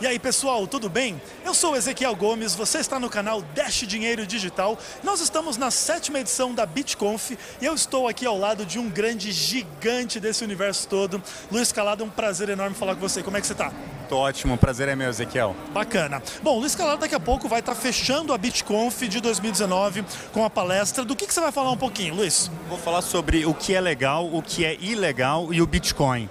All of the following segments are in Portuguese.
E aí pessoal, tudo bem? Eu sou Ezequiel Gomes, você está no canal Dash Dinheiro Digital. Nós estamos na sétima edição da BitConf e eu estou aqui ao lado de um grande gigante desse universo todo. Luiz Calado, é um prazer enorme falar com você. Como é que você está? Tô ótimo, prazer é meu, Ezequiel. Bacana. Bom, Luiz Calado daqui a pouco vai estar fechando a BitConf de 2019 com a palestra. Do que, que você vai falar um pouquinho, Luiz? Vou falar sobre o que é legal, o que é ilegal e o Bitcoin.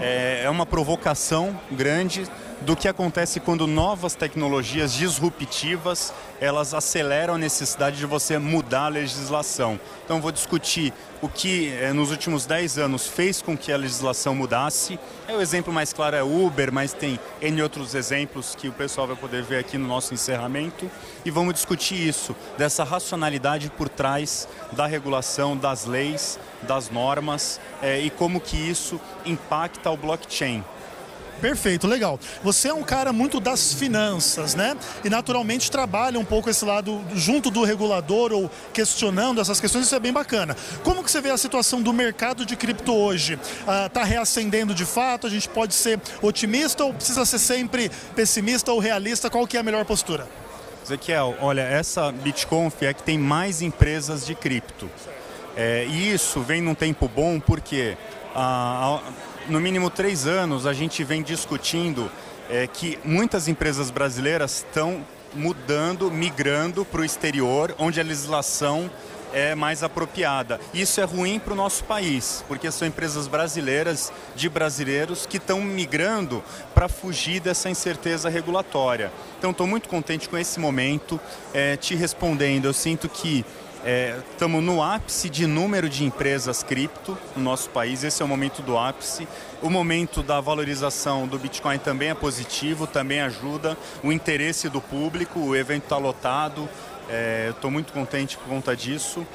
É, é uma provocação grande do que acontece quando novas tecnologias disruptivas elas aceleram a necessidade de você mudar a legislação. Então vou discutir o que eh, nos últimos 10 anos fez com que a legislação mudasse. É, o exemplo mais claro é Uber, mas tem N outros exemplos que o pessoal vai poder ver aqui no nosso encerramento. E vamos discutir isso, dessa racionalidade por trás da regulação, das leis, das normas é, e como que isso impacta o blockchain. Perfeito, legal. Você é um cara muito das finanças, né? E naturalmente trabalha um pouco esse lado junto do regulador ou questionando essas questões, isso é bem bacana. Como que você vê a situação do mercado de cripto hoje? Está ah, reacendendo de fato? A gente pode ser otimista ou precisa ser sempre pessimista ou realista? Qual que é a melhor postura? Ezequiel, olha, essa BitConf é que tem mais empresas de cripto. É, e isso vem num tempo bom porque no mínimo três anos, a gente vem discutindo é, que muitas empresas brasileiras estão mudando, migrando para o exterior, onde a legislação é mais apropriada. Isso é ruim para o nosso país, porque são empresas brasileiras, de brasileiros, que estão migrando para fugir dessa incerteza regulatória. Então, estou muito contente com esse momento. É, te respondendo, eu sinto que Estamos é, no ápice de número de empresas cripto no nosso país, esse é o momento do ápice. O momento da valorização do Bitcoin também é positivo, também ajuda. O interesse do público, o evento está lotado, estou é, muito contente por conta disso.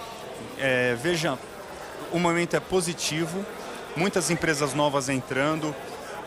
É, veja, o momento é positivo, muitas empresas novas entrando,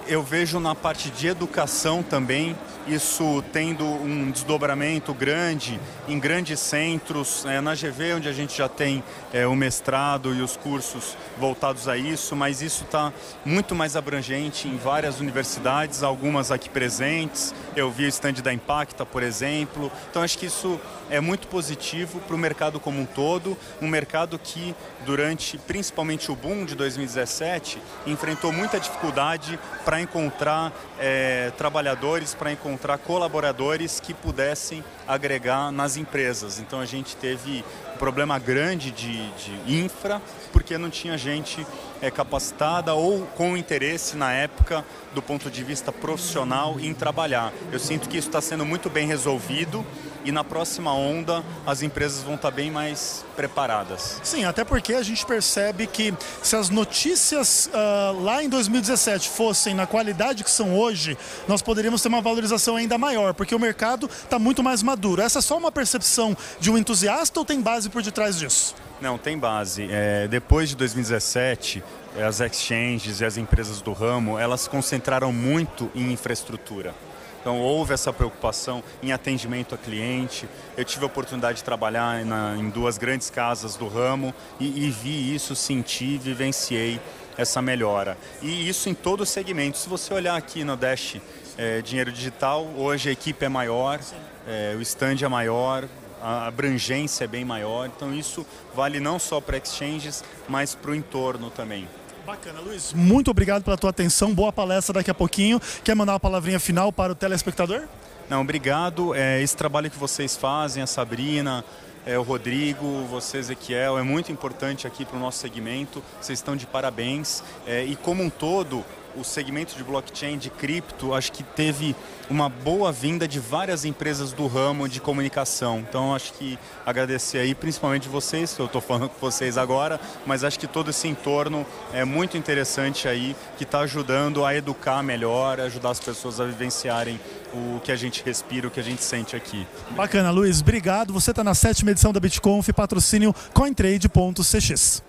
eu vejo na parte de educação também isso tendo um desdobramento grande em grandes centros, é, na GV onde a gente já tem é, o mestrado e os cursos voltados a isso, mas isso está muito mais abrangente em várias universidades, algumas aqui presentes, eu vi o stand da Impacta, por exemplo, então acho que isso é muito positivo para o mercado como um todo, um mercado que durante principalmente o boom de 2017 enfrentou muita dificuldade para encontrar é, trabalhadores, para encontrar colaboradores que pudessem agregar nas empresas. Então a gente teve um problema grande de, de infra, porque não tinha gente é, capacitada ou com interesse na época do ponto de vista profissional em trabalhar. Eu sinto que isso está sendo muito bem resolvido e na próxima onda as empresas vão estar bem mais preparadas. Sim, até porque a gente percebe que se as notícias uh, lá em 2017 fossem na qualidade que são hoje, nós poderíamos ter uma valorização ainda maior, porque o mercado está muito mais maduro. Essa é só uma percepção de um entusiasta ou tem base por detrás disso? Não, tem base. É, depois de 2017, as exchanges e as empresas do ramo, elas se concentraram muito em infraestrutura. Então houve essa preocupação em atendimento a cliente. Eu tive a oportunidade de trabalhar na, em duas grandes casas do ramo e, e vi isso, senti, vivenciei essa melhora. E isso em todo o segmento. Se você olhar aqui no Dash é, Dinheiro Digital, hoje a equipe é maior, é, o stand é maior, a abrangência é bem maior. Então isso vale não só para exchanges, mas para o entorno também. Bacana, Luiz. Muito obrigado pela tua atenção. Boa palestra daqui a pouquinho. Quer mandar uma palavrinha final para o telespectador? Não, obrigado. É, esse trabalho que vocês fazem, a Sabrina, é, o Rodrigo, você, Ezequiel, é muito importante aqui para o nosso segmento. Vocês estão de parabéns. É, e como um todo, o segmento de blockchain, de cripto, acho que teve uma boa vinda de várias empresas do ramo de comunicação. Então acho que agradecer aí, principalmente vocês, que eu estou falando com vocês agora, mas acho que todo esse entorno é muito interessante aí, que está ajudando a educar melhor, ajudar as pessoas a vivenciarem o que a gente respira, o que a gente sente aqui. Bacana, Luiz. Obrigado. Você está na sétima edição da BitConf, patrocínio cointrade.cx.